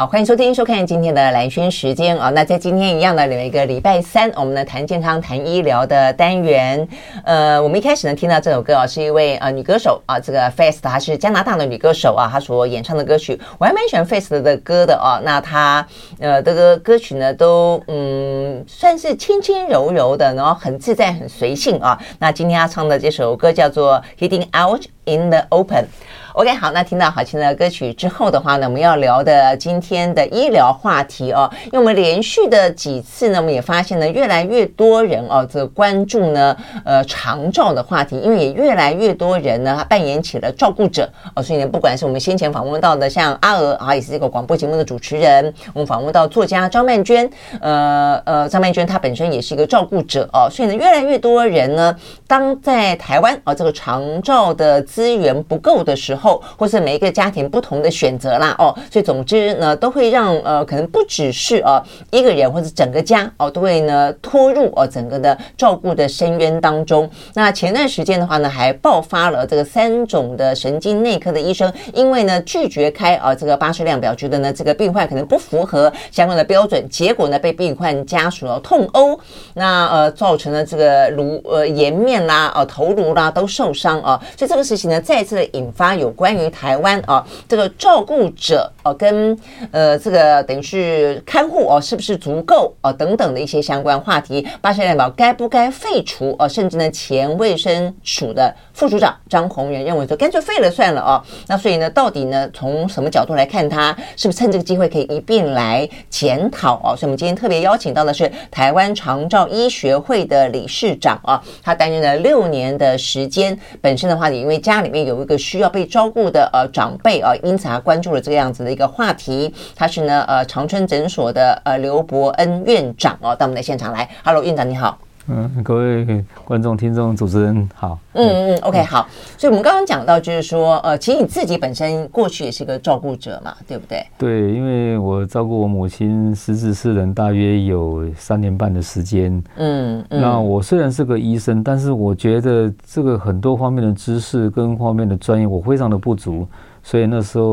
好，欢迎收听收看今天的蓝轩时间啊。那在今天一样的有一个礼拜三，我们呢谈健康、谈医疗的单元。呃，我们一开始呢听到这首歌啊，是一位呃女歌手啊，这个 Face 她是加拿大的女歌手啊，她所演唱的歌曲，我还蛮喜欢 Face 的歌的哦。那她呃这个歌曲呢，都嗯算是轻轻柔柔的，然后很自在、很随性啊。那今天她唱的这首歌叫做《Hitting Out in the Open》。OK，好，那听到好听的歌曲之后的话呢，我们要聊的今天的医疗话题哦，因为我们连续的几次呢，我们也发现呢，越来越多人哦，这、关注呢，呃，长照的话题，因为也越来越多人呢，他扮演起了照顾者哦，所以呢，不管是我们先前访问到的像阿娥啊，也是这个广播节目的主持人，我们访问到作家张曼娟，呃呃，张曼娟她本身也是一个照顾者哦，所以呢，越来越多人呢，当在台湾啊、这个长照的资源不够的时候。后或是每一个家庭不同的选择啦哦。所以总之呢都会让呃可能不只是呃一个人或者整个家哦都会呢拖入哦整个的照顾的深渊当中。那前段时间的话呢还爆发了这个三种的神经内科的医生因为呢拒绝开呃这个八岁量表觉得呢这个病患可能不符合相关的标准结果呢被病患家属啊痛殴那呃造成了这个颅呃颜面啦呃头颅啦都受伤啊所以这个事情呢再次的引发有关于台湾啊这个照顾者啊跟呃这个等于是看护哦是不是足够哦等等的一些相关话题。八仙代表该不该废除哦甚至呢前卫生署的副署长张宏源认为说干脆废了算了哦那所以呢到底呢从什么角度来看他是不是趁这个机会可以一并来检讨哦所以我们今天特别邀请到的是台湾长照医学会的理事长啊他担任了六年的时间本身的话你因为家里面有一个需要被照照顾的呃长辈啊，因此啊关注了这个样子的一个话题。他是呢呃长春诊所的呃刘伯恩院长哦，到我们的现场来。Hello，院长你好。嗯，各位观众、听众、主持人好。嗯嗯，OK，好。所以，我们刚刚讲到，就是说，呃，其实你自己本身过去也是个照顾者嘛，对不对？对，因为我照顾我母亲十之四人，大约有三年半的时间。嗯，那我虽然是个医生，但是我觉得这个很多方面的知识跟方面的专业，我非常的不足。所以那时候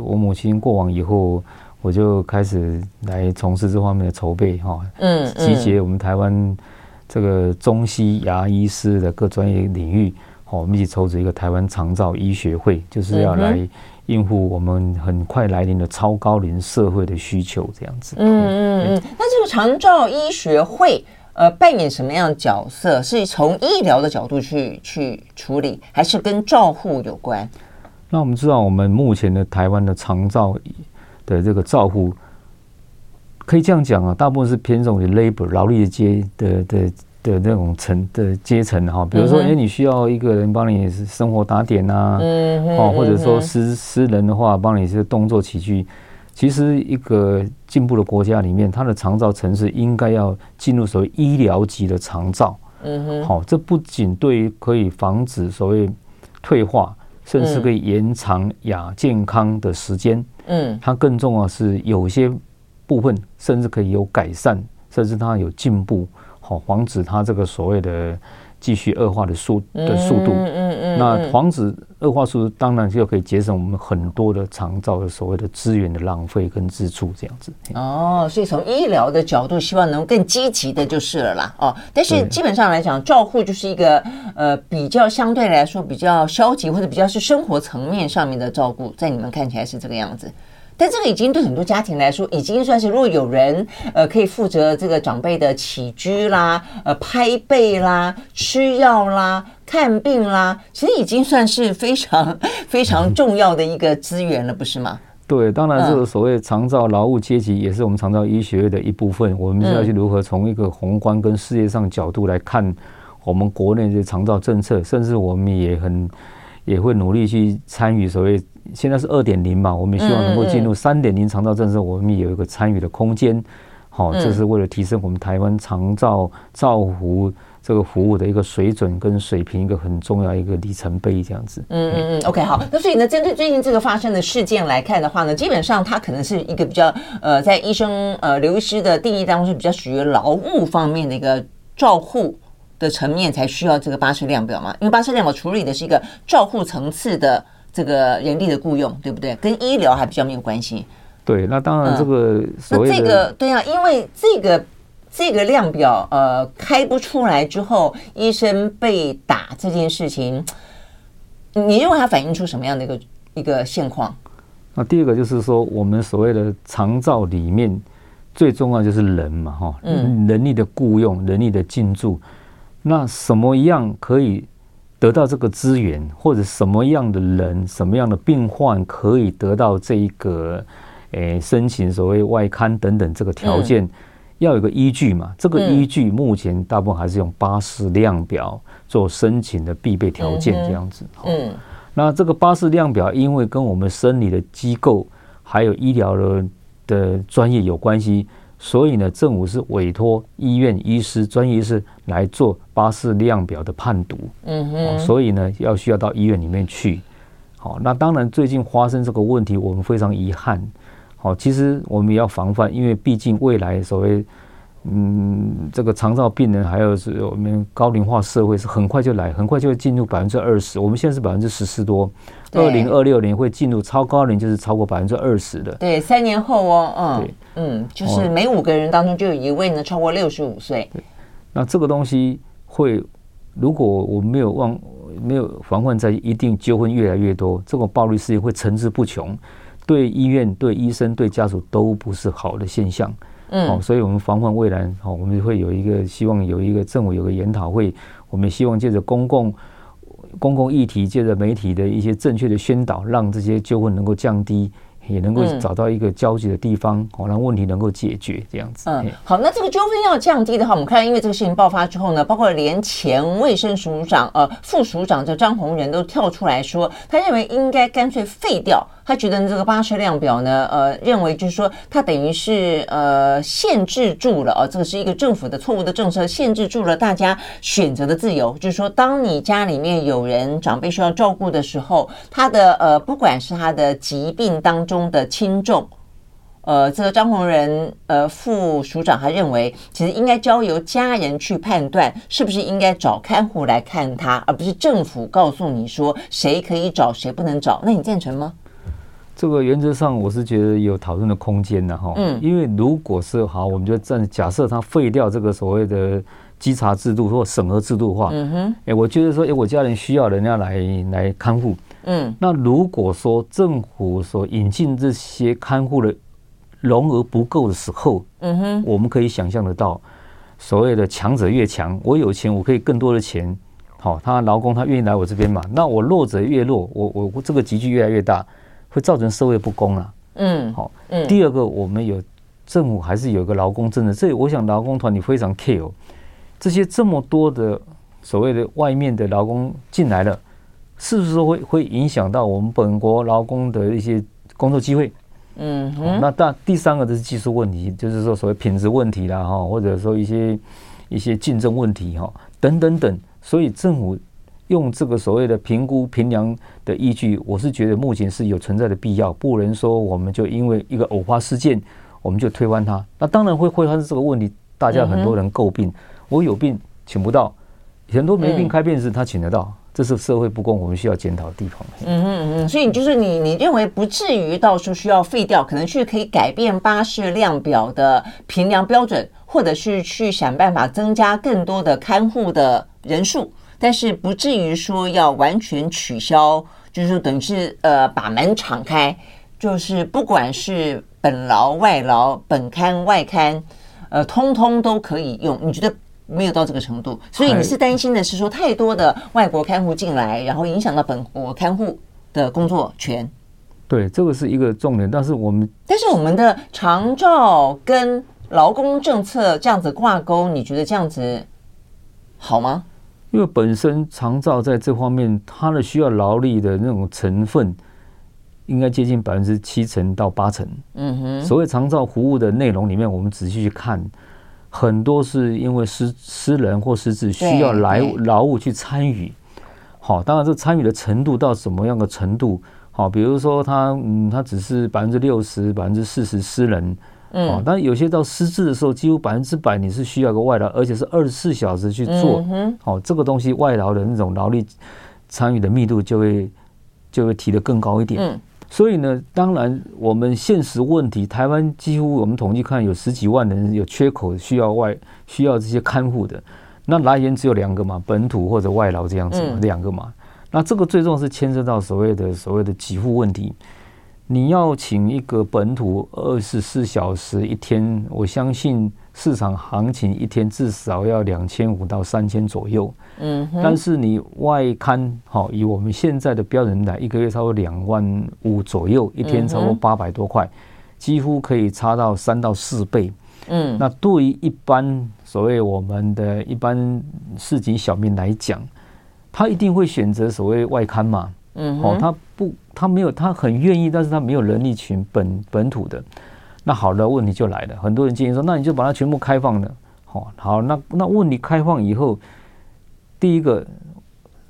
我母亲过往以后，我就开始来从事这方面的筹备哈。嗯，集结我们台湾。这个中西牙医师的各专业领域，好、我们一起筹组一个台湾长照医学会，就是要来应付我们很快来临的超高龄社会的需求，这样子。嗯嗯嗯。那这个长照医学会，呃，扮演什么样的角色？是从医疗的角度去去处理，还是跟照护有关？那我们知道，我们目前的台湾的长照的这个照护。可以这样讲啊，大部分是偏重于 labor 劳力的阶的的的,那种层的阶层哈、比如说，哎、你需要一个人帮你生活打点啊，嗯、哦，或者说私私人的话，帮你些动作起居。其实，一个进步的国家里面，它的长照城市应该要进入所谓医疗级的长照。嗯哼，好、哦，这不仅对于可以防止所谓退化，甚至可以延长亚健康的时间。嗯，它更重要是有些部分，甚至可以有改善，甚至它有进步，好、防止它这个所谓的继续恶化的速的速度。嗯嗯,嗯那防止恶化速度，当然就可以节省我们很多的长造的所谓的资源的浪费跟支出，这样子。哦，所以从医疗的角度，希望能更积极的就是了啦。哦，但是基本上来讲，照护就是一个呃比较相对来说比较消极，或者比较是生活层面上面的照顾，在你们看起来是这个样子。但这个已经对很多家庭来说，已经算是。如果有人呃可以负责这个长辈的起居啦、呃拍背啦、吃药啦、看病啦，其实已经算是非常 非常重要的一个资源了，不是吗？对，当然这个所谓长造劳务阶级也是我们长造医学院的一部分。我们现在去如何从一个宏观跟世界上角度来看我们国内的长造政策，甚至我们也很也会努力去参与所谓。现在是二点零嘛，我们希望能够进入三点零长照政策，我们也有一个参与的空间。好，这是为了提升我们台湾长照照护这个服务的一个水准跟水平，一个很重要一个里程碑，这样子。嗯嗯嗯，OK，好。那所以呢，针对最近这个发生的事件来看的话呢，基本上它可能是一个比较呃，在医生呃刘医师的定义当中是比较属于劳务方面的一个照护的层面才需要这个巴士量表嘛，因为巴士量表处理的是一个照护层次的。这个人力的雇佣对不对？跟医疗还比较没有关系。对那当然这个所以这个对啊因为这个这个量表呃开不出来之后医生被打这件事情你认为它反映出什么样的一个一个现况那第二个就是说我们所谓的长照里面最重要就是人嘛哈人力的雇佣人力的进驻那什么样可以得到这个资源，或者什么样的人，什么样的病患可以得到这一个，诶，申请所谓外刊等等这个条件，要有个依据嘛。这个依据目前大部分还是用巴氏量表做申请的必备条件，这样子，嗯。那这个巴氏量表，因为跟我们生理的机构还有医疗的的专业有关系，所以呢，政府是委托医院医师、专业医师来做巴氏量表的判读。嗯哼。所以呢，要需要到医院里面去。好，那当然最近发生这个问题，我们非常遗憾。好，其实我们也要防范，因为毕竟未来所谓。嗯，这个肠道病人还有是我们高龄化社会是很快就来，很快就会进入百分之二十。我们现在是百分之十四多，二零二六年会进入超高龄，就是超过百分之二十的。对，三年后哦，嗯，嗯，就是每五个人当中就有一位呢超过六十五岁。对，那这个东西会，如果我们没有忘没有防范在，一定纠纷越来越多，这种暴力事件会层出不穷，对医院、对医生、对家属都不是好的现象。嗯，好，所以我们防范未然，好，我们会有一个希望，有一个政委有个研讨会，我们希望借着公共公共议题，借着媒体的一些正确的宣导，让这些纠纷能够降低。也能够找到一个交集的地方，好、嗯，让问题能够解决这样子。嗯，好，那这个纠纷要降低的话，我们看，因为这个事情爆发之后呢，包括连前卫生署长、呃副署长这张宏仁都跳出来说，他认为应该干脆废掉。他觉得这个巴氏量表呢，呃，认为就是说，他等于是呃限制住了啊、呃，这个是一个政府的错误的政策，限制住了大家选择的自由。就是说，当你家里面有人长辈需要照顾的时候，他的呃不管是他的疾病当中。中的轻重，呃，这个张宏仁呃副署长他认为，其实应该交由家人去判断，是不是应该找看护来看他，而不是政府告诉你说谁可以找，谁不能找。那你赞成吗？这个原则上我是觉得有讨论的空间的哈，嗯，因为如果是好，我们就暂假设他废掉这个所谓的稽查制度或审核制度的话，嗯哼，哎，我觉得说，哎，我家人需要人家来来看护。嗯，那如果说政府所引进这些看护的容额不够的时候，嗯哼，我们可以想象得到，所谓的强者越强，我有钱，我可以更多的钱，好，他劳工他愿意来我这边嘛，那我弱者越弱，我我我这个集聚越来越大，会造成社会不公啊。嗯，好，嗯，第二个，我们有政府还是有个劳工政策，这我想劳工团体非常 care，这些这么多的所谓的外面的劳工进来了。是不是会会影响到我们本国劳工的一些工作机会？嗯哼，那但第三个就是技术问题，就是说所谓品质问题啦哈，或者说一些一些竞争问题哈，等等等。所以政府用这个所谓的评估评量的依据，我是觉得目前是有存在的必要，不能说我们就因为一个偶发事件，我们就推翻它。那当然会会发生这个问题，大家很多人诟病，我有病请不到，很多没病开病时他请得到。这是社会不公，我们需要检讨的地方。嗯嗯嗯，所以就是你你认为不至于到时候需要废掉，可能去可以改变巴士量表的评量标准，或者是去想办法增加更多的看护的人数，但是不至于说要完全取消，就是等于是呃把门敞开，就是不管是本劳外劳、本看外看，呃，通通都可以用。你觉得？没有到这个程度，所以你是担心的是说太多的外国看护进来，然后影响到本国看护的工作权。对，这个是一个重点。但是我们，但是我们的长照跟劳工政策这样子挂钩，你觉得这样子好吗？因为本身长照在这方面，它的需要劳力的那种成分，应该接近百分之七成到八成。嗯哼，所谓长照服务的内容里面，我们仔细去看。很多是因为私私人或私自需要来劳务去参与，好，当然这参与的程度到什么样的程度，好，比如说他嗯，他只是百分之六十、百分之四十私人，嗯，但有些到失智的时候，几乎百分之百你是需要个外劳，而且是二十四小时去做，好，这个东西外劳的那种劳力参与的密度就会就会提得更高一点，嗯，所以呢，当然我们现实问题，台湾几乎我们统计看有十几万人有缺口，需要外需要这些看护的，那来源只有两个嘛，本土或者外劳这样子嘛，两个嘛。那这个最重要是牵涉到所谓的所谓的给付问题。你要请一个本土二十四小时一天，我相信市场行情一天至少要两千五到三千左右。嗯，但是你外刊，好，以我们现在的标准来，一个月超过两万五左右，一天超过八百多块，几乎可以差到三到四倍。嗯，那对于一般所谓我们的一般市井小民来讲，他一定会选择所谓外刊嘛。嗯，好，他不。他没有，他很愿意，但是他没有能力群本本土的。那好的问题就来了，很多人建议说，那你就把它全部开放了。好，好，那那问题开放以后，第一个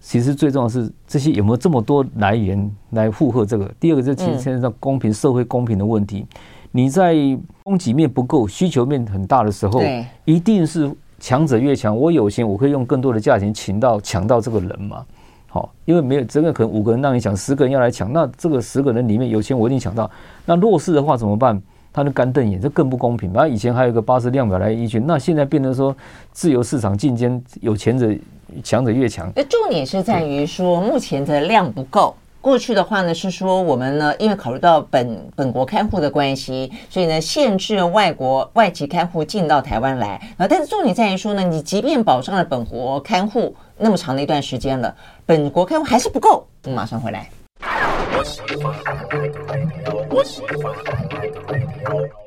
其实最重要是这些有没有这么多来源来负荷这个？第二个是其实现在公平社会公平的问题。你在供给面不够，需求面很大的时候，一定是强者越强。我有钱，我可以用更多的价钱请到抢到这个人嘛。好，因为没有真的可能五个人让你抢，十个人要来抢，那这个十个人里面有钱我一定抢到。那弱势的话怎么办？他就干瞪眼，这更不公平。那以前还有一个巴氏量表来依据，那现在变成说自由市场竞争，有钱者强者越强。那重点是在于说目前的量不够。过去的话呢，是说我们呢，因为考虑到本本国看护的关系，所以呢，限制外国外籍看护进到台湾来啊。但是重点在于说呢，你即便保障了本国看护那么长的一段时间了，本国看护还是不够。我们马上回来。Oh.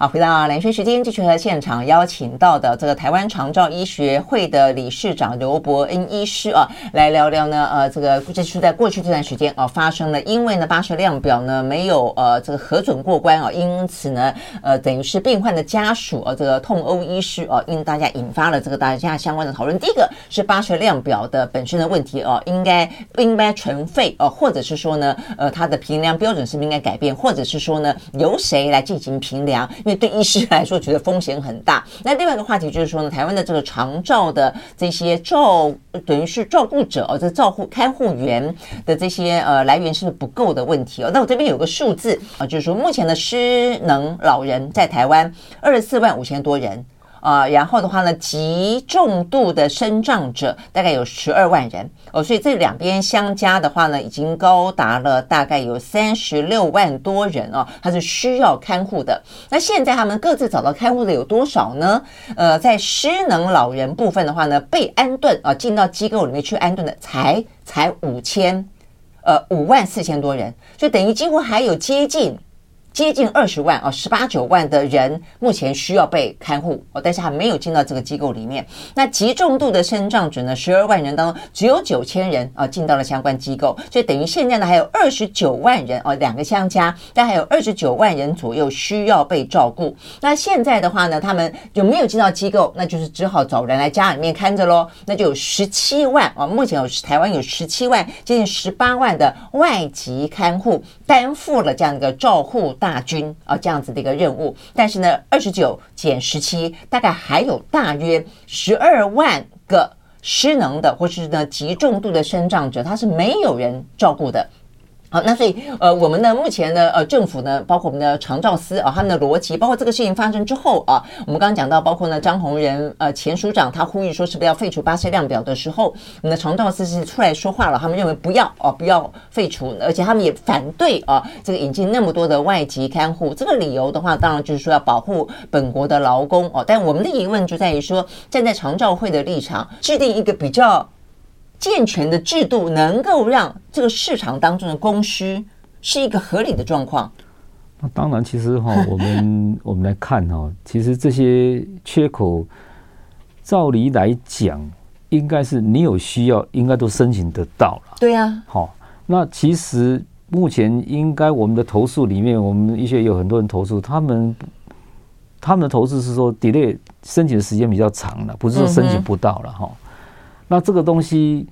好，回到兰萱时间，继续和现场邀请到的这个台湾长照医学会的理事长刘伯恩医师啊，来聊聊呢。呃，这个这是在过去这段时间啊发生了，因为呢巴氏量表呢没有呃这个核准过关啊，因此呢呃等于是病患的家属啊这个痛殴医师啊，因大家引发了这个大家相关的讨论。第一个是巴氏量表的本身的问题啊，应该不应该存废啊，或者是说呢呃它的评量标准是不是应该改变，或者是说呢由谁来进行评量？对医师来说，觉得风险很大。那另外一个话题就是说呢，台湾的这个长照的这些照，等于是照顾者哦，这照护看护员的这些呃来源是不是不够的问题哦。那我这边有个数字啊，就是说目前的失能老人在台湾二十四万五千多人。啊、然后的话呢，极重度的身障者大概有十二万人哦，所以这两边相加的话呢，已经高达了大概有三十六万多人哦，他是需要看护的。那现在他们各自找到看护的有多少呢？呃，在失能老人部分的话呢，被安顿啊、呃，进到机构里面去安顿的才才五千，呃，五万四千多人，就等于几乎还有接近。接近二十万啊，十八九万的人目前需要被看护哦，但是还没有进到这个机构里面。那极重度的肾脏者呢，十二万人当中只有九千人啊进到了相关机构，所以等于现在呢还有二十九万人哦，两个相加，但还有二十九万人左右需要被照顾。那现在的话呢，他们就没有进到机构？那就是只好找人来家里面看着喽。那就有十七万啊，目前有台湾有十七万，接近十八万的外籍看护担负了这样一个照护大军啊，这样子的一个任务，但是呢，二十九减十七，大概还有大约十二万个失能的，或是呢极重度的生障者，他是没有人照顾的。好，那所以呃，我们呢目前呢呃政府呢，包括我们的长照司啊，他们的逻辑，包括这个事情发生之后啊，我们刚刚讲到，包括呢张宏仁呃前署长他呼吁说是不是要废除巴氏量表的时候，我们的长照司是出来说话了，他们认为不要哦、不要废除，而且他们也反对啊这个引进那么多的外籍看护，这个理由的话，当然就是说要保护本国的劳工哦、但我们的疑问就在于说，站在长照会的立场，制定一个比较。健全的制度能够让这个市场当中的供需是一个合理的状况。那当然，其实哈，我们我们来看哈，其实这些缺口，照理来讲，应该是你有需要，应该都申请得到了。对呀。好，那其实目前应该我们的投诉里面，我们一些有很多人投诉，他们他们的投诉是说，delay 申请的时间比较长了，不是说申请不到了哈。嗯那这个东西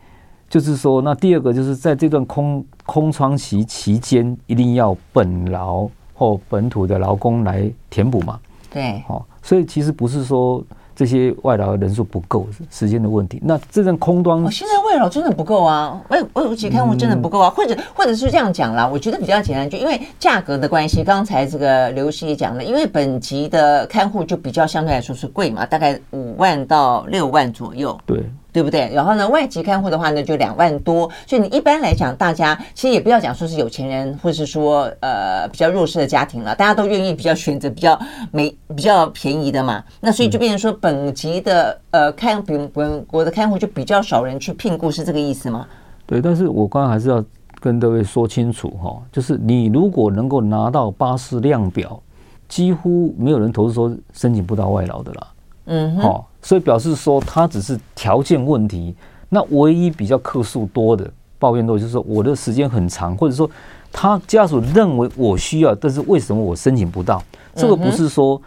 就是说，那第二个就是在这段空空窗期期间，一定要本劳或本土的劳工来填补嘛。对，好，所以其实不是说这些外劳人数不够，时间的问题。那这阵空端，哦，现在外劳真的不够啊，外外籍看护真的不够啊，嗯、或者或者是这样讲啦，我觉得比较简单，就因为价格的关系。刚才这个刘医师也讲了，因为本级的看护就比较相对来说是贵嘛，大概五万到六万左右。对。对不对？然后呢，外籍看护的话呢，就两万多。所以你一般来讲，大家其实也不要讲说是有钱人，或是说呃比较弱势的家庭了，大家都愿意比较选择比较没比较便宜的嘛。那所以就变成说，本级的呃看本本国的看护就比较少人去聘雇，是这个意思吗？对，但是我刚刚还是要跟各位说清楚哈，就是你如果能够拿到巴士量表，几乎没有人投诉说申请不到外劳的啦。嗯，好。所以表示说，他只是条件问题。那唯一比较客诉多的抱怨多，就是说我的时间很长，或者说他家属认为我需要，但是为什么我申请不到？这个不是说，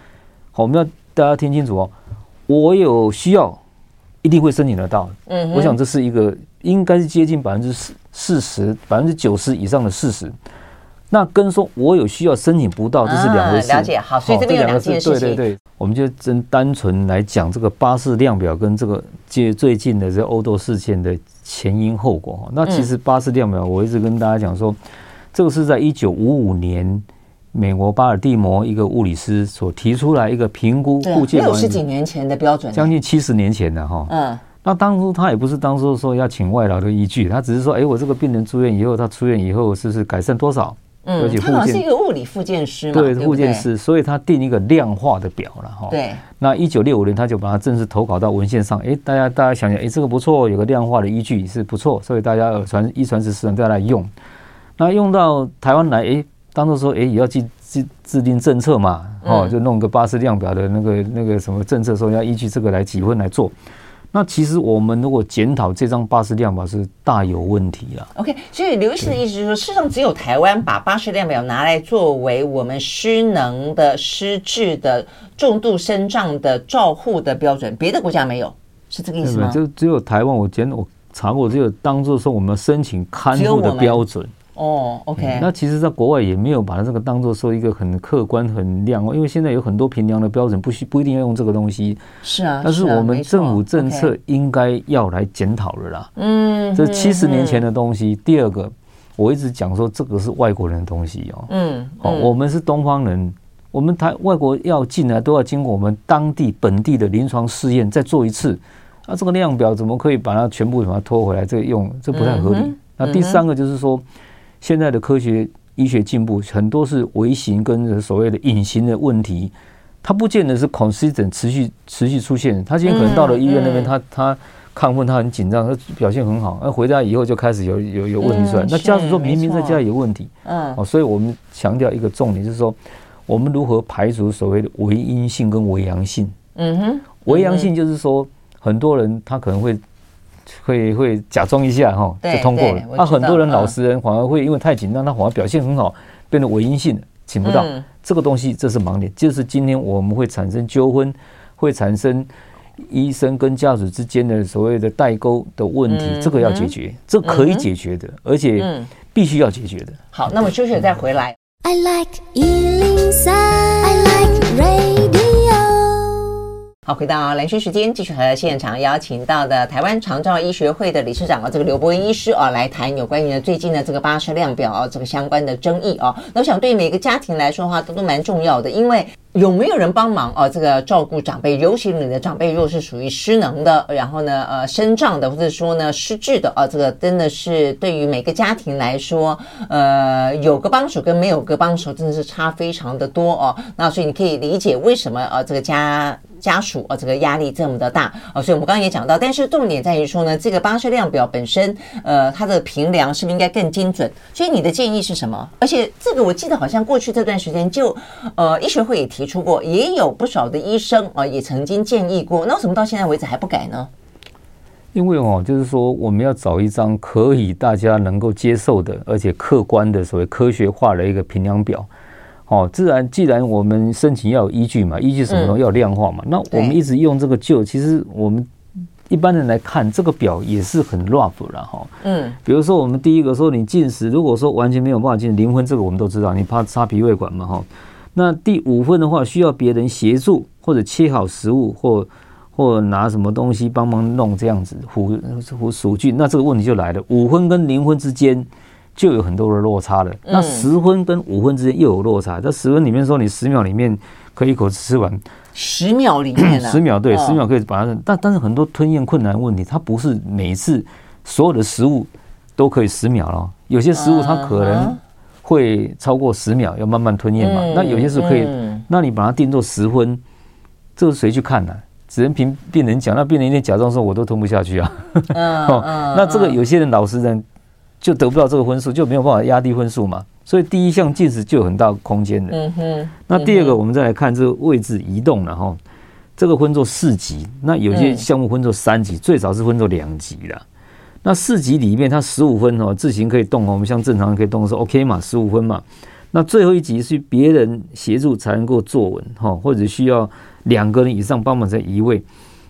好，我们要大家听清楚哦。我有需要，一定会申请得到。嗯，我想这是一个应该是接近百分之四四十、百分之九十以上的事实。那跟说我有需要申请不到，这是两回事。了解，好，所以这边有两件事情。对对对，我们就真单纯来讲这个巴氏量表跟这个接最近的这欧洲事件的前因后果哈。那其实巴氏量表，我一直跟大家讲说，这个是在一九五五年美国巴尔的摩一个物理师所提出来一个评估固件，六十几年前的标准，将近七十年前的哈。嗯。那当初他也不是当初说要请外劳的依据，他只是说，哎，我这个病人住院以后，他出院以后是不是改善多少？嗯，他好像是一个物理复健师嘛，对，复健师，所以他定一个量化的表了哈。对，那一九六五年他就把它正式投稿到文献上，哎，大家大家想想，哎，这个不错，有个量化的依据是不错，所以大家耳传一传十，十传再来用。那用到台湾来，哎，当做说，哎，也要制制制定政策嘛，哦，就弄个巴氏量表的那个那个什么政策，说要依据这个来几分来做。那其实我们如果检讨这张巴士量表是大有问题了。OK，所以刘医师的意思就是说，事实上只有台湾把巴士量表拿来作为我们失能的、失智的、重度身障的照护的标准，别的国家没有，是这个意思吗？就只有台湾，我检我查过，只有当做说我们申请看护的标准。哦、嗯。那其实，在国外也没有把它这个当做说一个很客观、很量哦，因为现在有很多评量的标准，不需不一定要用这个东西。是啊，但是我们政府政策应该要来检讨了啦。嗯，这七十年前的东西。第二个，我一直讲说这个是外国人的东西哦。嗯。哦，我们是东方人，我们台外国要进来都要经过我们当地本地的临床试验再做一次。那这个量表怎么可以把它全部把它拖回来？这个用这不太合理。那第三个就是说。现在的科学医学进步很多是微型跟所谓的隐形的问题，它不见得是 consistent 持续持续出现。他今天可能到了医院那边，他他亢奋，他很紧张，他表现很好，那回家以后就开始有有有问题出来。那家属说明明在家里有问题，嗯，哦，所以我们强调一个重点就是说，我们如何排除所谓的伪阴性跟伪阳性。嗯哼，伪阳性就是说很多人他可能会。会会假装一下哈，就通过了。那、啊、很多人老实人反而会因为太紧张，他反而表现很好，变得伪阴性，请不到、嗯、这个东西，这是盲点。就是今天我们会产生纠纷，会产生医生跟家属之间的所谓的代沟的问题，嗯、这个要解决，嗯、这可以解决的，嗯、而且必须要解决的。好，那么休息再回来。I like 回到兰萱时间，继续和现场邀请到的台湾长照医学会的理事长啊，这个刘伯温医师啊，来谈有关于呢最近的这个巴氏量表啊，这个相关的争议啊。那我想对每个家庭来说的话，都都蛮重要的，因为有没有人帮忙啊，这个照顾长辈，尤其你的长辈若是属于失能的，然后呢，呃，身障的，或者说呢失智的啊，这个真的是对于每个家庭来说，呃，有个帮手跟没有个帮手，真的是差非常的多哦。那所以你可以理解为什么啊，这个家。家属啊，这个压力这么的大啊，所以我们刚刚也讲到，但是重点在于说呢，这个巴氏量表本身，呃，它的评量是不是应该更精准？所以你的建议是什么？而且这个我记得好像过去这段时间就，呃，医学会也提出过，也有不少的医生啊，也曾经建议过，那为什么到现在为止还不改呢？因为哦，就是说我们要找一张可以大家能够接受的，而且客观的所谓科学化的一个评量表。哦，自然，既然我们申请要有依据嘛，依据什么呢？要量化嘛。那我们一直用这个旧，其实我们一般人来看这个表也是很 rough 了哈。嗯，比如说我们第一个说你进食，如果说完全没有办法进食，零分这个我们都知道，你怕插鼻胃管嘛哈。那第五分的话，需要别人协助或者切好食物或或拿什么东西帮忙弄这样子，唬唬属菌，那这个问题就来了。五分跟零分之间就有很多的落差了。那十分跟五分之间又有落差。在十分里面说，你十秒里面可以一口吃完。十秒里面，十秒对，十秒可以把它。但但是很多吞咽困难问题，它不是每一次所有的食物都可以十秒了。有些食物它可能会超过十秒，要慢慢吞咽嘛。那有些是可以，那你把它定做十分，这个谁去看呢？只能凭病人讲，那病人一定假装说我都吞不下去啊。嗯，那这个有些人老实人就得不到这个分数，就没有办法压低分数嘛。所以第一项进食就有很大空间的。嗯哼。那第二个，我们再来看这个位置移动了哈。这个分作四级，那有些项目分作三级，最少是分作两级的。那四级里面，它十五分哦，自行可以动哦，我们像正常人可以动的时候 OK 嘛，十五分嘛。那最后一级是别人协助才能够坐稳哈，或者需要。两个人以上帮忙在移位，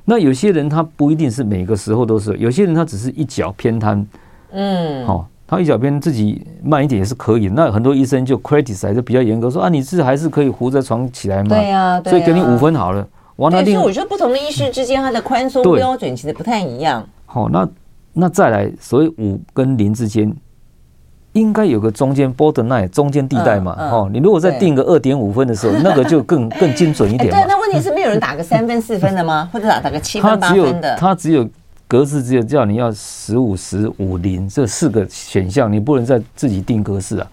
那有些人他不一定是每个时候都是，有些人他只是一脚偏瘫，嗯，好，他一脚偏自己慢一点也是可以。那很多医生就 criticize 就比较严格，说啊，你是还是可以扶着床起来嘛？对呀，所以给你五分好了。完了，所以我觉得不同的医师之间他的宽松标准其实不太一样。好，那那再来，所以五跟零之间。应该有个中间 borderline 中间地带嘛，哦，你如果再定个二点五分的时候，那个就更更精准一点。对，那问题是没有人打个三分四分的吗？或者打打个七分八分的？他只有格式，只有叫你要十五十五零这四个选项，你不能再自己定格式啊。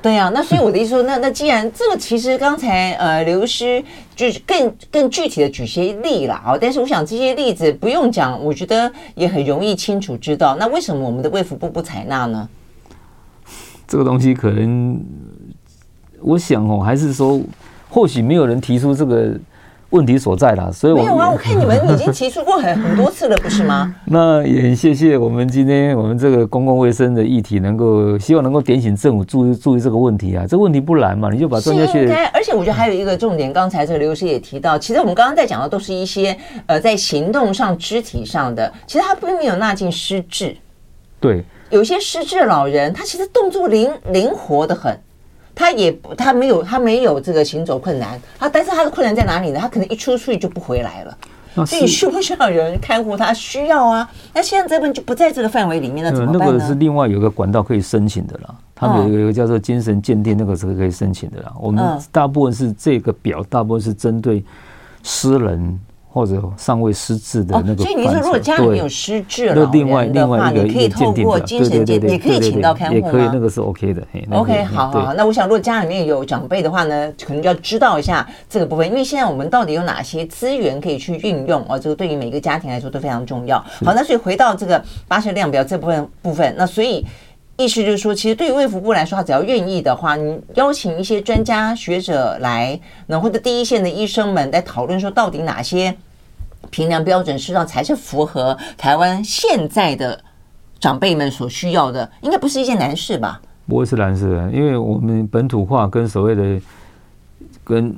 对啊，那所以我的意思说，那 那既然这个其实刚才呃刘医师就是更更具体的举些例了啊，但是我想这些例子不用讲，我觉得也很容易清楚知道。那为什么我们的卫福部不采纳呢？这个东西可能，我想哦，还是说，或许没有人提出这个问题所在啦。所以我没有啊，我看你们已经 提出过很很多次了，不是吗？那也很谢谢我们今天我们这个公共卫生的议题，能够希望能够点醒政府注意注意这个问题啊。这个问题不难嘛，你就把专家学。而且我觉得还有一个重点，刚才这个刘医师也提到，其实我们刚刚在讲的都是一些呃在行动上、肢体上的，其实他并没有纳进失智。对。有些失智老人，他其实动作灵灵活的很，他也他没有他没有这个行走困难，他但是他的困难在哪里呢？他可能一出去就不回来了，所以需不需要有人看护他？需要啊。那现在这本就不在这个范围里面了，怎么办呢？那个是另外有个管道可以申请的啦，他们有一个叫做精神鉴定，那个是可以申请的啦。我们大部分是这个表，大部分是针对私人。或者尚未失智的那个，所以你说如果家里面有失智了，那另外另外一个可以透过精神鉴定，也可以请到看护吗？也可以，那个是 OK 的。OK，好好，那我想如果家里面有长辈的话呢，可能就要知道一下这个部分，因为现在我们到底有哪些资源可以去运用哦，这个对于每个家庭来说都非常重要。好，那所以回到这个巴氏量表这部分部分，那所以。意思就是说，其实对于卫福部来说，他只要愿意的话，你邀请一些专家学者来，那或者第一线的医生们来讨论说，到底哪些评量标准实际上才是符合台湾现在的长辈们所需要的，应该不是一件难事吧？不会是难事，因为我们本土化跟所谓的跟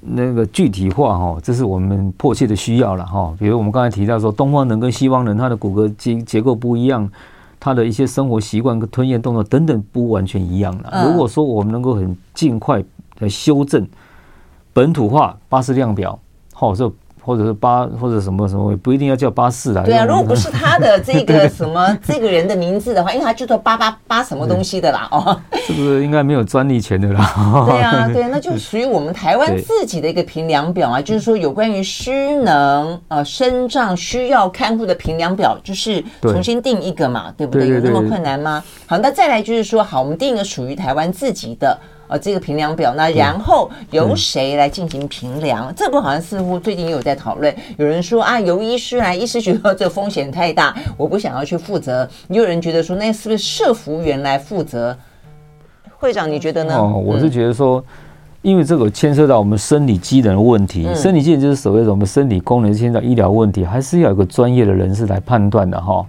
那个具体化哈，这是我们迫切的需要了哈。比如我们刚才提到说，东方人跟西方人他的骨骼结结构不一样。他的一些生活习惯跟吞咽动作等等不完全一样了。如果说我们能够很尽快来修正本土化巴氏量表，好，这。或者是八或者什么什么，不一定要叫八四来。对啊，如果不是他的 这个什么这个人的名字的话，因为他就叫八八八什么东西的啦，哦，是不是应该没有专利权的啦？对啊，对，那就属于我们台湾自己的一个评量表啊，就是说有关于失能呃身障需要看护的评量表，就是重新定一个嘛，对不对？有那么困难吗？好，那再来就是说，好，我们定一个属于台湾自己的。呃，这个评量表，那然后由谁来进行评量？这不好像似乎最近也有在讨论。有人说啊，由医师来，医师觉得这风险太大，我不想要去负责。也有人觉得说，那是不是社服员来负责？会长，你觉得呢？哦，我是觉得说，因为这个牵涉到我们生理机能的问题，生理机能就是所谓的我们身体功能牵涉到医疗问题，还是要有个专业的人士来判断的哈。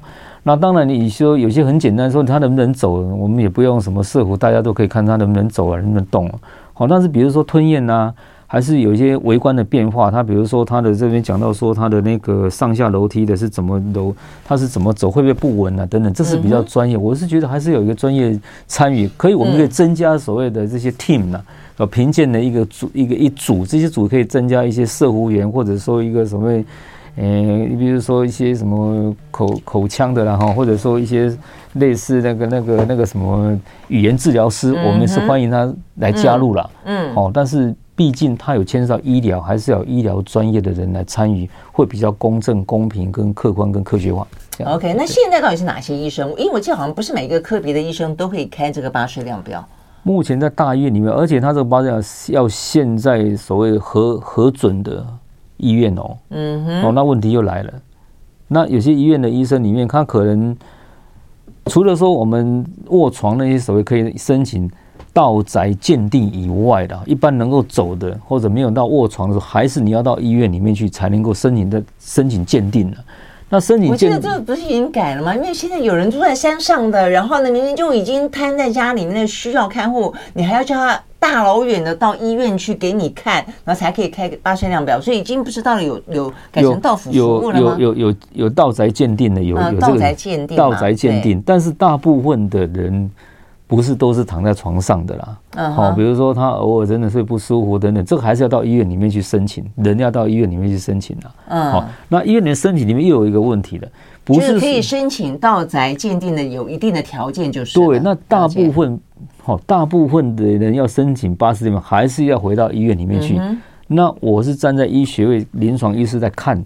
那当然，你说有些很简单，说他能不能走，我们也不用什么摄护，大家都可以看他能不能走啊，能不能动。啊好，但是比如说吞咽呐，还是有一些微观的变化。他比如说他的这边讲到说他的那个上下楼梯的是怎么楼，他是怎么走，会不会不稳啊等等，这是比较专业。我是觉得还是有一个专业参与，可以我们可以增加所谓的这些 team 呢，呃，评鉴的一个组一个一组，这些组可以增加一些摄护员，或者说一个什么。诶，你比如说一些什么口口腔的啦哈，或者说一些类似那个那个那个什么语言治疗师，我们是欢迎他来加入了。嗯，哦，但是毕竟他有牵涉到医疗，还是要医疗专业的人来参与，会比较公正、公平、跟客观、跟科学化。OK，那现在到底是哪些医生？因为我记得好像不是每个科别的医生都可以开这个巴氏量表。目前在大医院里面，而且他这个巴氏量要现在所谓核核准的。医院哦，嗯哼，哦，那问题又来了。那有些医院的医生里面，他可能除了说我们卧床那些所谓可以申请到宅鉴定以外的，一般能够走的或者没有到卧床的时候，还是你要到医院里面去才能够申请的申请鉴定的。那申请我记得这个不是已经改了吗？因为现在有人住在山上的，然后呢，明明就已经瘫在家里面需要看护，你还要叫他。大老远的到医院去给你看，然后才可以开个巴氏量表，所以已经不知道有有改成到府服务了吗？有有有有有到宅鉴定的，有有这个到宅鉴定，道宅鉴定，但是大部分的人不是都是躺在床上的啦。嗯，好，比如说他偶尔真的是不舒服等等，这个还是要到医院里面去申请，人要到医院里面去申请的。嗯，好，那医院的申请里面又有一个问题了，不是可以申请盗宅鉴定的，有一定的条件就是。对，那大部分。好，大部分的人要申请巴氏量，还是要回到医院里面去。那我是站在医学位临床医师在看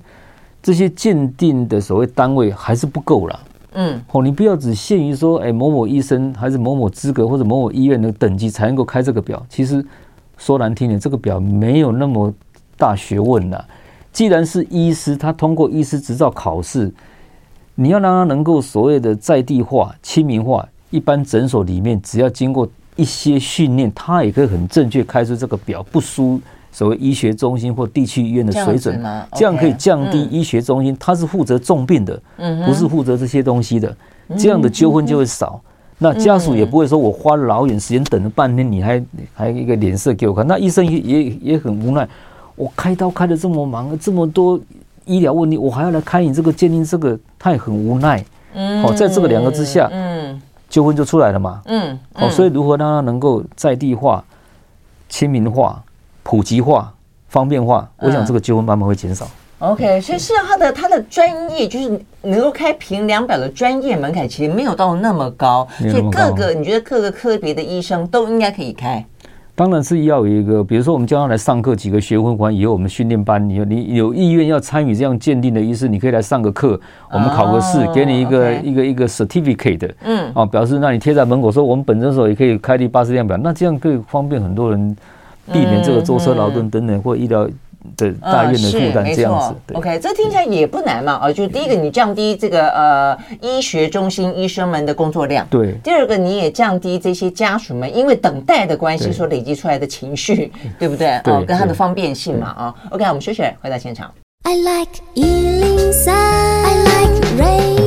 这些鉴定的所谓单位还是不够了。嗯，哦，你不要只限于说，哎，某某医生还是某某资格或者某某医院的等级才能够开这个表。其实说难听点，这个表没有那么大学问了。既然是医师，他通过医师执照考试，你要让他能够所谓的在地化、亲民化。一般诊所里面，只要经过一些训练，他也可以很正确开出这个表，不输所谓医学中心或地区医院的水准。这样可以降低医学中心，他是负责重病的，不是负责这些东西的。这样的纠纷就会少。那家属也不会说我花了老远时间等了半天，你还还一个脸色给我看。那医生也也也很无奈，我开刀开的这么忙，这么多医疗问题，我还要来开你这个鉴定，这个他也很无奈。嗯好，在这个两个之下，嗯。纠纷就出来了嘛，嗯，嗯，哦，所以如何让它能够在地化、亲民化、普及化、方便化，我想这个纠纷慢慢会减少。OK，所以是他的他的专业，就是能够开评量表的专业门槛，其实没有到那么高，所以各个你觉得各个科别的医生都应该可以开。当然是要有一个，比如说我们将要来上课几个学分完以后，我们训练班，你你有意愿要参与这样鉴定的医师，你可以来上个课，我们考个试，给你一个一个一个 certificate，嗯，啊，表示那你贴在门口说我们本诊所也可以开立巴士量表，那这样可以方便很多人避免这个舟车劳顿等等或医疗。的大院的负担这样子，OK，这听起来也不难嘛，啊，就第一个你降低这个呃医学中心医生们的工作量，对，第二个你也降低这些家属们因为等待的关系所累积出来的情绪，对不对？哦，跟它的方便性嘛，啊，OK，我们休息，回到现场。I like 103, I like radio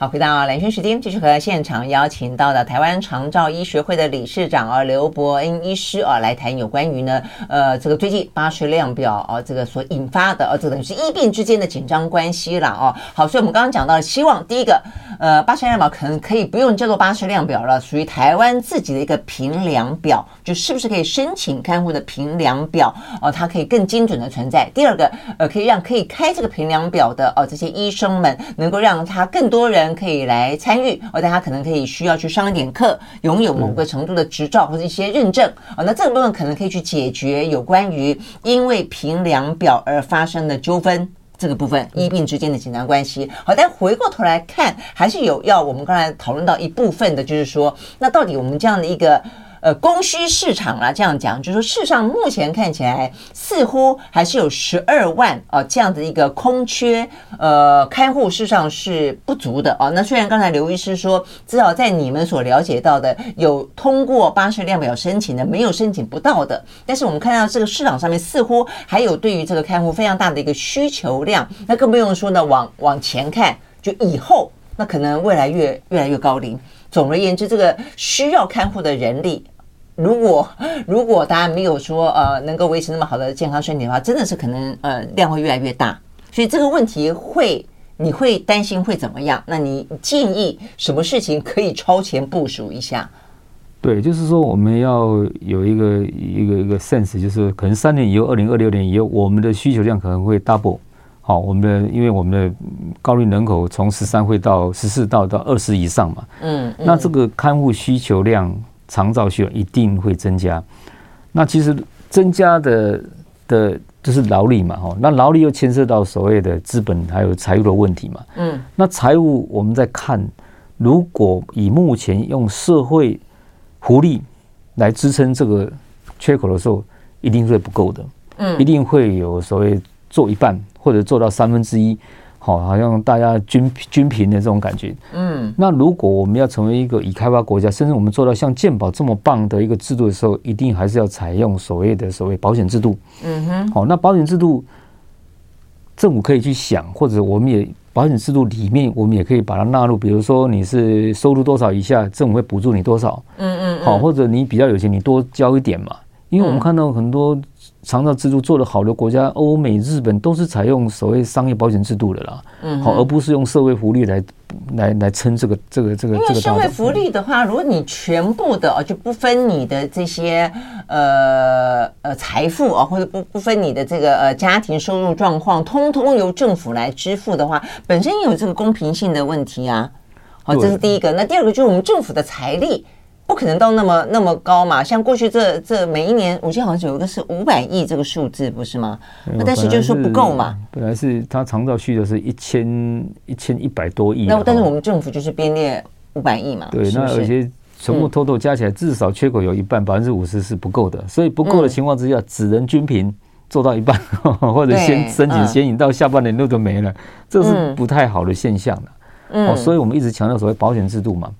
好，回到蓝轩时间，继续和现场邀请到的台湾长照医学会的理事长啊刘伯恩医师啊来谈有关于呢呃这个最近巴氏量表啊这个所引发的啊这个等于是医病之间的紧张关系了啊。好，所以我们刚刚讲到了，希望第一个呃巴氏量表可能可以不用叫做巴氏量表了，属于台湾自己的一个评量表，就是不是可以申请看护的评量表哦，它可以更精准的存在。第二个呃可以让可以开这个评量表的哦这些医生们能够让他更多人。可以来参与，哦大家可能可以需要去上一点课，拥有某个程度的执照或者一些认证啊。那这个部分可能可以去解决有关于因为评量表而发生的纠纷，这个部分医病之间的紧张关系。好，但回过头来看，还是有要我们刚才讨论到一部分的，就是说，那到底我们这样的一个。呃，供需市场啦，这样讲，就是说，事实上目前看起来似乎还是有十二万啊这样的一个空缺，呃，开户事实上是不足的啊。那虽然刚才刘医师说，至少在你们所了解到的，有通过巴氏量表申请的，没有申请不到的，但是我们看到这个市场上面似乎还有对于这个开户非常大的一个需求量，那更不用说呢，往往前看，就以后那可能未来越越来越高龄。总而言之，这个需要看护的人力，如果如果大家没有说呃能够维持那么好的健康身体的话，真的是可能呃量会越来越大。所以这个问题会你会担心会怎么样？那你建议什么事情可以超前部署一下？对，就是说我们要有一个一个一个 sense，就是可能三年以后，二零二六年以后，我们的需求量可能会 double。好，我们的因为我们的高龄人口从十三会到十四到到二十以上嘛，嗯，那这个看护需求量、长照需求一定会增加。那其实增加的的就是劳力嘛，哈，那劳力又牵涉到所谓的资本还有财务的问题嘛，嗯，那财务我们在看，如果以目前用社会福利来支撑这个缺口的时候，一定是不够的，嗯，一定会有所谓做一半。或者做到三分之一，好，好像大家均均平的这种感觉。嗯，那如果我们要成为一个已开发国家，甚至我们做到像健保这么棒的一个制度的时候，一定还是要采用所谓的所谓保险制度。嗯哼，好，那保险制度，政府可以去想，或者我们也保险制度里面，我们也可以把它纳入。比如说你是收入多少以下，政府会补助你多少。嗯嗯，好，或者你比较有钱，你多交一点嘛。因为我们看到很多。长照制度做得好的国家，欧美、日本都是采用所谓商业保险制度的啦，嗯，好，而不是用社会福利来来来撑这个这个这个。因为社会福利的话，如果你全部的就不分你的这些呃呃财富啊，或者不不分你的这个呃家庭收入状况，通通由政府来支付的话，本身也有这个公平性的问题啊。好，这是第一个。那第二个就是我们政府的财力。不可能到那么那么高嘛？像过去这这每一年，我记得好像有一个是五百亿这个数字，不是吗？那但是就是说不够嘛。本来是它长照需求是一千一千一百多亿，那但是我们政府就是编列五百亿嘛。对，那有些全部偷偷加起来，至少缺口有一半，百分之五十是不够的。所以不够的情况之下，只能均平做到一半，或者先申请先引到下半年路都没了，这是不太好的现象了。哦，所以我们一直强调所谓保险制度嘛。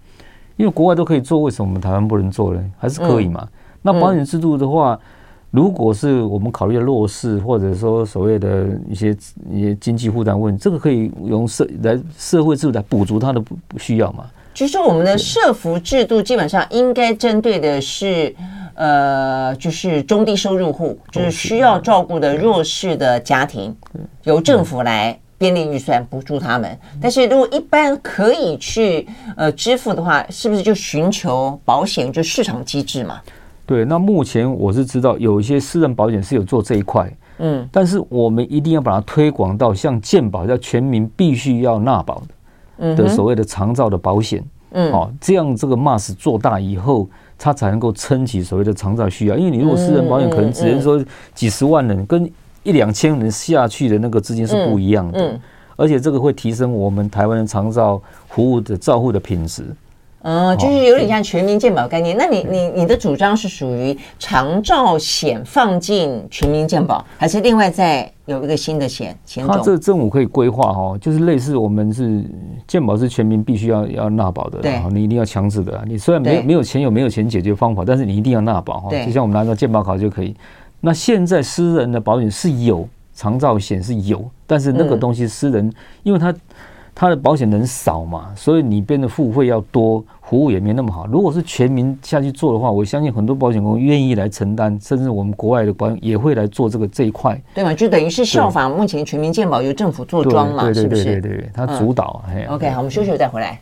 因为国外都可以做，为什么我们台湾不能做呢？还是可以嘛？那保险制度的话，如果是我们考虑的弱势，或者说所谓的一些一些经济负担问题，这个可以用社来社会制度来补足它的不不需要嘛？就是说，我们的社服制度基本上应该针对的是，呃，就是中低收入户，就是需要照顾的弱势的家庭，由政府来。编列预算补助他们，但是如果一般可以去呃支付的话，是不是就寻求保险就市场机制嘛？对，那目前我是知道有一些私人保险是有做这一块，嗯，但是我们一定要把它推广到像健保，叫全民必须要纳保的的所谓的长照的保险，嗯，好，这样这个 mass 做大以后，它才能够撑起所谓的长照需要。因为你如果私人保险可能只能说几十万人跟。一两千人下去的那个资金是不一样的，嗯嗯、而且这个会提升我们台湾的长照服务的照护的品质。嗯，就是有点像全民健保概念。那你你你的主张是属于长照险放进全民健保，还是另外再有一个新的险险种？它这个政府可以规划哈，就是类似我们是健保是全民必须要要纳保的，对，你一定要强制的。你虽然没有没有钱有没有钱解决方法，但是你一定要纳保哈。就像我们拿个健保卡就可以。那现在私人的保险是有长照险是有，但是那个东西私人，因为他他的保险人少嘛，所以你变得付费要多，服务也没那么好。如果是全民下去做的话，我相信很多保险公司愿意来承担，甚至我们国外的保险也会来做这个这一块，对嘛？就等于是效仿目前全民健保由政府做庄嘛，是不是？对对对，他主导。OK，好，我们休息再回来。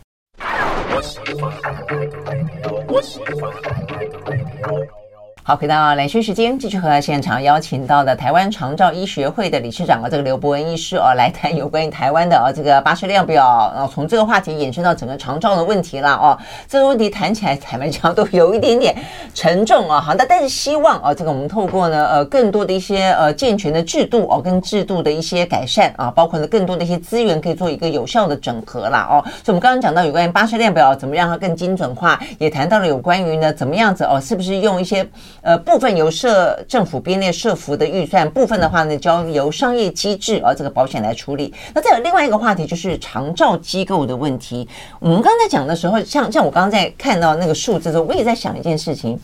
好，回到兰萱时间，继续和现场邀请到的台湾长照医学会的理事长啊，这个刘伯文医师哦，来谈有关于台湾的啊这个巴氏量表，然后从这个话题延伸到整个长照的问题了哦。这个问题谈起来坦白讲都有一点点沉重啊。好，那但是希望啊，这个我们透过呢呃更多的一些呃健全的制度哦，跟制度的一些改善啊，包括呢更多的一些资源可以做一个有效的整合啦哦。所以我们刚刚讲到有关于巴氏量表怎么让它更精准化，也谈到了有关于呢怎么样子哦，是不是用一些。呃，部分由社政府编列社服的预算，部分的话呢，交由商业机制啊，这个保险来处理。那再有另外一个话题，就是长照机构的问题。我们刚才讲的时候，像像我刚刚在看到那个数字的时候，我也在想一件事情：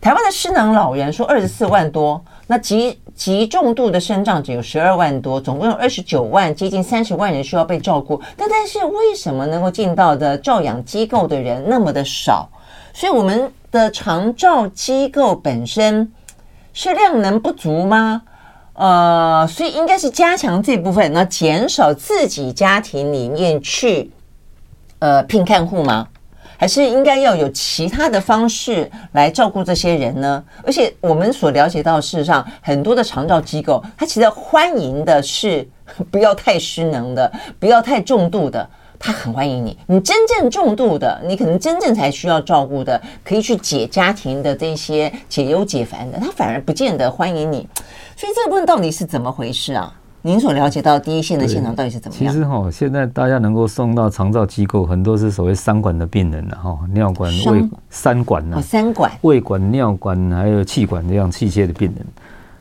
台湾的失能老人说二十四万多，那极极重度的身障只有十二万多，总共有二十九万，接近三十万人需要被照顾。但但是为什么能够进到的照养机构的人那么的少？所以我们。的长照机构本身是量能不足吗？呃，所以应该是加强这部分，那减少自己家庭里面去呃聘看护吗？还是应该要有其他的方式来照顾这些人呢？而且我们所了解到，事实上很多的长照机构，它其实欢迎的是 不要太失能的，不要太重度的。他很欢迎你，你真正重度的，你可能真正才需要照顾的，可以去解家庭的这些解忧解烦的，他反而不见得欢迎你。所以这个部分到底是怎么回事啊？您所了解到第一线的现场到底是怎么样？其实哈、哦，现在大家能够送到长照机构，很多是所谓三管的病人了哈，尿管、胃三管呢，三管、胃管、尿管还有气管这样器械的病人。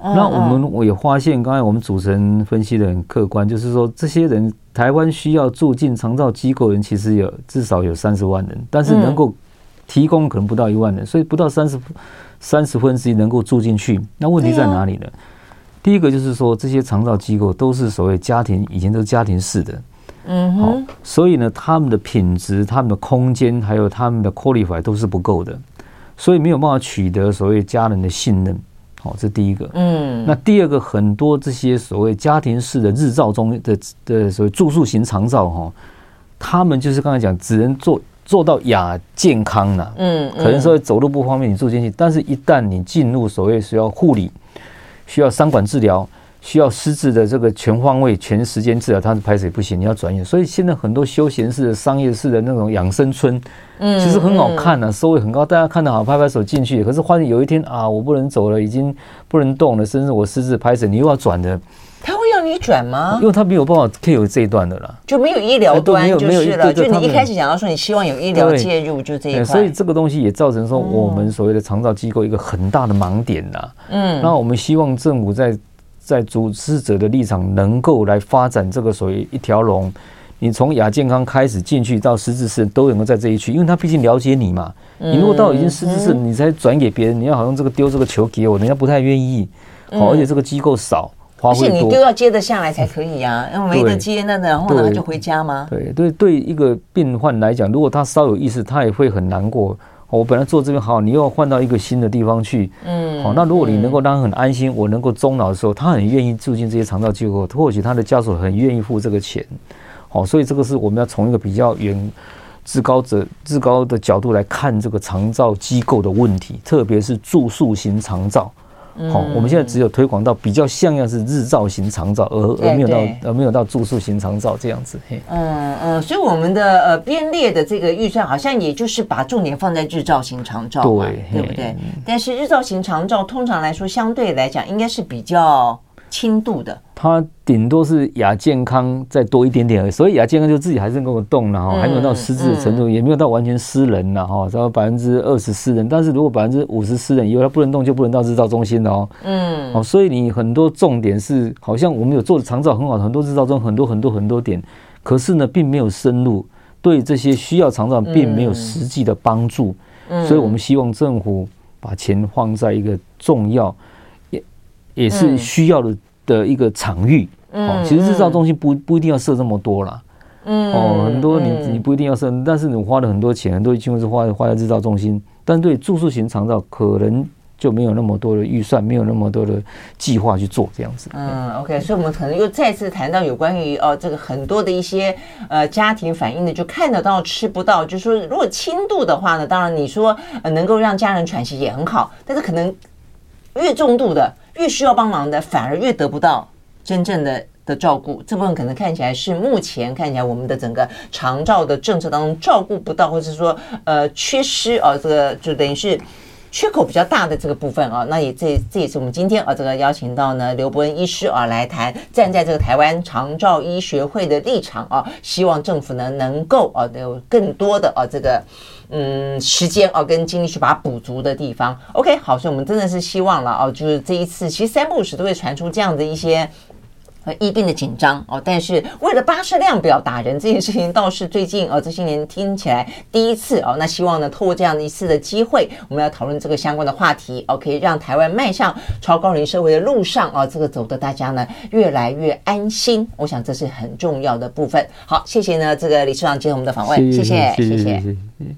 那我们我也发现，刚才我们主持人分析的很客观，就是说这些人台湾需要住进长照机构的人，其实有至少有三十万人，但是能够提供可能不到一万人，所以不到三十三十分之一能够住进去。那问题在哪里呢？第一个就是说，这些长照机构都是所谓家庭，以前都是家庭式的，嗯，好，所以呢，他们的品质、他们的空间还有他们的 qualify 都是不够的，所以没有办法取得所谓家人的信任。好，这第一个。嗯，那第二个，很多这些所谓家庭式的日照中的的所谓住宿型长照哈，他们就是刚才讲，只能做做到亚健康了。嗯，可能说走路不方便，你住进去，但是一旦你进入所谓需要护理、需要三管治疗。需要失智的这个全方位、全时间治疗，它是拍水不行，你要转院。所以现在很多休闲式的、商业式的那种养生村，嗯，其实很好看啊，收益很高，大家看得好，拍拍手进去。可是发现有一天啊，我不能走了，已经不能动了，甚至我失智拍水，你又要转的，他会要你转吗？因为他没有办法可以有这一段的了，就没有医疗端就是了。就你一开始讲到说你希望有医疗介入，就这一块。所以这个东西也造成说我们所谓的长照机构一个很大的盲点呐。嗯，那我们希望政府在。在主事者的立场，能够来发展这个所谓一条龙，你从亚健康开始进去到失智式都能够在这一区，因为他毕竟了解你嘛。你如果到已经失智式，你才转给别人，你要好像这个丢这个球给我，人家不太愿意。好，而且这个机构少，花费多，而且你都要接得下来才可以啊，因为没得接，那然后呢就回家吗？对对对，一个病患来讲，如果他稍有意识，他也会很难过。我本来做这边好，你又要换到一个新的地方去，嗯，好，那如果你能够让他很安心，我能够终老的时候，他很愿意住进这些长照机构，或许他的家属很愿意付这个钱，好，所以这个是我们要从一个比较远、至高者、至高的角度来看这个长照机构的问题，特别是住宿型长照。好，我们现在只有推广到比较像样是日照型长照，而而没有到而没有到住宿型长照这样子。嗯嗯，所以我们的呃编列的这个预算好像也就是把重点放在日照型长照，对对不对？但是日照型长照通常来说相对来讲应该是比较轻度的。它顶多是亚健康再多一点点而已，所以亚健康就自己还是能够动了哈，还没有到失智的程度，也没有到完全失能了哈，只要百分之二十失能。但是如果百分之五十失能，以后他不能动，就不能到日照中心了哦。嗯，哦，所以你很多重点是，好像我们有做的长照很好，很多日照中很多很多很多点，可是呢，并没有深入对这些需要长照，并没有实际的帮助。嗯，所以我们希望政府把钱放在一个重要，也也是需要的。的一个场域，哦，其实日照中心不不一定要设这么多啦，嗯，哦，很多你你不一定要设，但是你花了很多钱，很多机构是花花在日照中心，但对住宿型长照可能就没有那么多的预算，没有那么多的计划去做这样子。嗯，OK，所以我们可能又再次谈到有关于哦，这个很多的一些呃家庭反映的，就看得到吃不到，就是说如果轻度的话呢，当然你说呃能够让家人喘息也很好，但是可能越重度的。越需要帮忙的，反而越得不到真正的的照顾。这部分可能看起来是目前看起来我们的整个长照的政策当中照顾不到，或者说呃缺失啊，这个就等于是缺口比较大的这个部分啊。那也这这也是我们今天啊这个邀请到呢刘伯恩医师啊来谈，站在这个台湾长照医学会的立场啊，希望政府呢能够啊有更多的啊这个。嗯，时间哦，跟精力去把它补足的地方，OK，好，所以我们真的是希望了哦，就是这一次，其实三不五时都会传出这样的一些呃疫病的紧张哦，但是为了巴士量表打人这件事情，倒是最近哦这些年听起来第一次哦，那希望呢，透过这样的一次的机会，我们要讨论这个相关的话题哦，可以让台湾迈向超高龄社会的路上啊，这个走的大家呢越来越安心，我想这是很重要的部分。好，谢谢呢这个理事长接受我们的访问，谢谢，谢谢。谢谢谢谢。